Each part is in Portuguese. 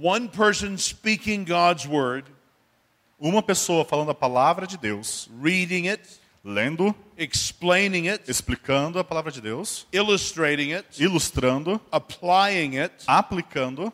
One person speaking God's word, Uma pessoa falando a palavra de Deus, reading it, lendo, explaining it, explicando a palavra de Deus, illustrating it, ilustrando, applying it aplicando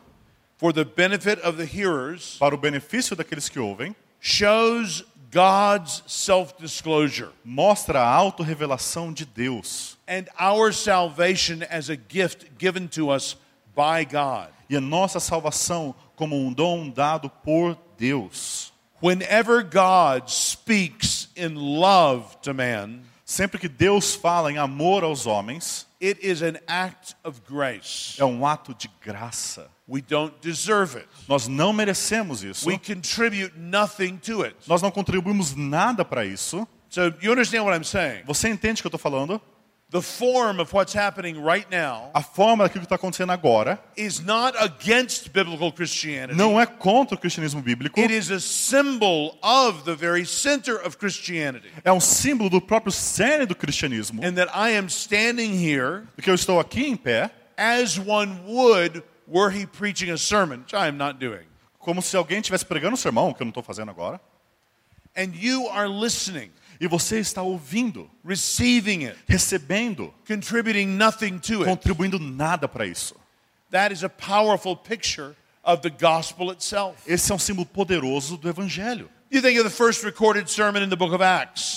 for the benefit of the hearers, para o benefício daqueles que ouvem, shows God's self disclosure mostra a autorrevelação de Deus and our salvation as a gift given to us by God. E a nossa salvação como um dom dado por Deus. Whenever God speaks in love to man, Sempre que Deus fala em amor aos homens, it is an act of grace. é um ato de graça. We don't deserve it. Nós não merecemos isso. We contribute nothing to it. Nós não contribuímos nada para isso. So you understand what I'm saying? Você entende o que eu estou falando? The form of what's happening right now A forma daquilo que está acontecendo agora is not against biblical Christianity. não é contra o cristianismo bíblico, It is a symbol of the very center of Christianity. é um símbolo do próprio cerne do cristianismo. And that I am standing here Porque eu estou aqui em pé, as one would were he preaching a sermon, which I am not doing. como se alguém estivesse pregando um sermão, que eu não estou fazendo agora, And you are listening, e você está ouvindo, receiving it, recebendo, contributing nothing to it. contribuindo nada para isso. That is a powerful picture of the gospel itself. Esse é um símbolo poderoso do evangelho.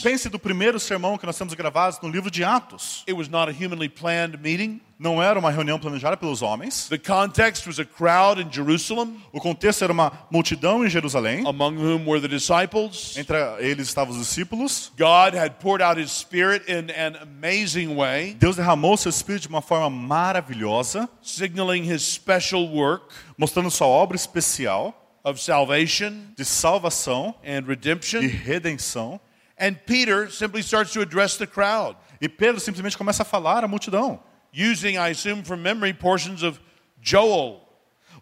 Pense do primeiro sermão que nós temos gravados no livro de Atos. It was not a humanly planned meeting. Não era uma reunião planejada pelos homens. The context was a crowd in Jerusalem, O contexto era uma multidão em Jerusalém. among whom were the disciples. Entre eles estavam os discípulos. God had poured out his spirit in an amazing way, Deus derramou seu espírito de uma forma maravilhosa, signaling his special work mostrando sua obra especial of salvation de salvação and redemption. redenção. And Peter simply starts to address the crowd, E Pedro simplesmente começa a falar à multidão, using, I assume from memory, portions of Joel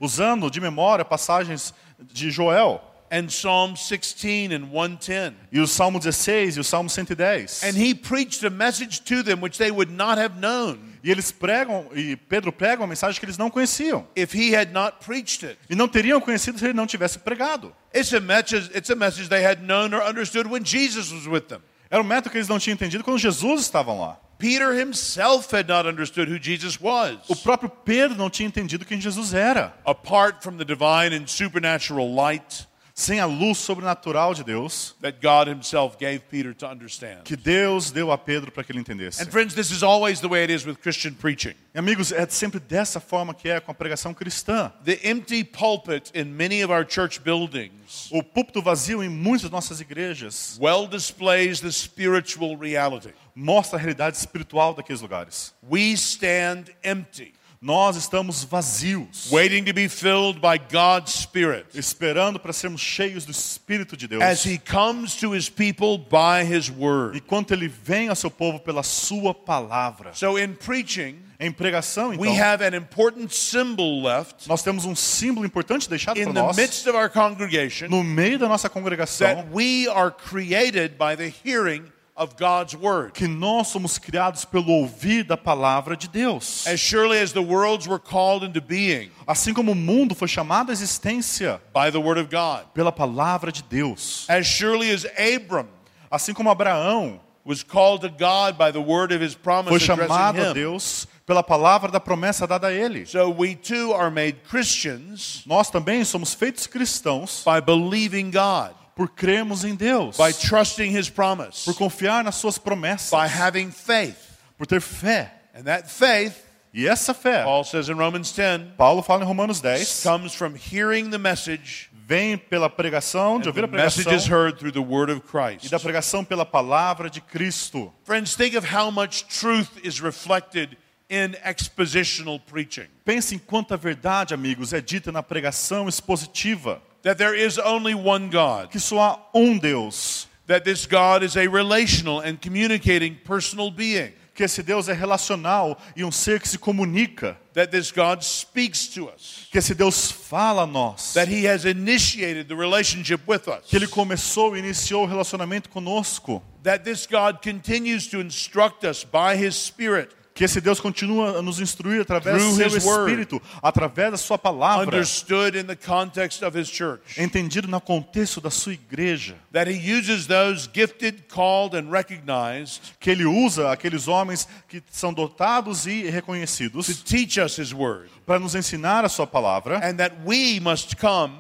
usando de memória passagens de Joel and Psalm 16 and 110. e o Salmo 16 e o Salmo 110. And he preached a message to them which they would not have known E eles pregam e Pedro prega uma mensagem que eles não conheciam if he had not preached it. e não teriam conhecido se ele não tivesse pregado. It's a message, it's a message they had known or understood when Jesus was with them. Era um método que eles não tinham entendido quando Jesus estava lá. Peter himself had not understood who Jesus was. O próprio Pedro não tinha entendido quem Jesus era. Apart from the divine and supernatural light Sem a luz sobrenatural de Deus that God himself gave Peter to understand. que Deus deu a Pedro para que ele entendesse. And friends, this is always the way it is with Christian preaching. E, amigos, é sempre dessa forma que é com a pregação cristã. The empty pulpit in many of our church buildings O púlpito vazio em muitas nossas igrejas well displays the spiritual reality. mostra a realidade espiritual daqueles lugares. We stand empty, Nós estamos vazios, waiting to be filled by God's Spirit esperando para sermos cheios do Espírito de Deus. as He comes to His people by His Word. Enquanto ele vem ao seu povo pela sua palavra. So, in preaching, Em pregação, então, we have an important symbol left nós temos um símbolo importante deixado in para the nós midst of our congregation no meio da nossa that congregação we are created by the hearing of God's Word. que nós somos criados pelo ouvir da palavra de Deus. As surely as the worlds were called into being Assim como o mundo foi chamado à existência by the Word of God, pela palavra de Deus. as surely as Abram Assim como Abraão was called to God by the word of His promise foi chamado a Deus pela palavra da promessa dada a ele. so we too are made Christians Nós também somos feitos cristãos by believing God, por crermos em Deus, by trusting His promise, por confiar nas suas promessas, by having faith. por ter fé. And that faith, E essa fé, Paul says in Romans 10, Paulo fala em Romanos 10, comes from hearing the message. vem pela pregação, de ouvir a the message pregação is heard through the word of e Christ. da pregação pela palavra de Cristo. Friends, think of how much truth is reflected in expositional preaching. Pense em quanta verdade, amigos, é dita na pregação expositiva, That there is only one God. que só há um Deus, That this God is a relational and communicating personal being. que esse Deus é relacional e um ser que se comunica, That this God speaks to us. que esse Deus fala a nós, That He has initiated the relationship with us. que ele começou e iniciou o relacionamento conosco, That this God continues to instruct us by His Spirit Que esse Deus continua a nos instruir através do seu. Espírito, através da sua palavra, understood in the context of his church. entendido no contexto da sua igreja. That he uses those gifted, called, and recognized Que ele usa aqueles homens que são dotados e to reconhecidos teach us his word. para nos ensinar a sua palavra And that we must come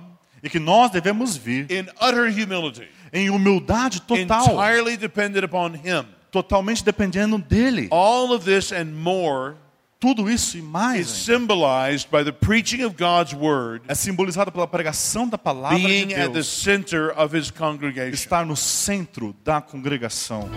e que nós devemos vir in utter humility, em humildade total, entirely dependent upon him. Totalmente dependendo dele. All of this and more Tudo isso e is mais symbolized by the preaching of God's word é simbolizado pela pregação da palavra de being at the Deus, center of his congregation. estar no centro da congregação.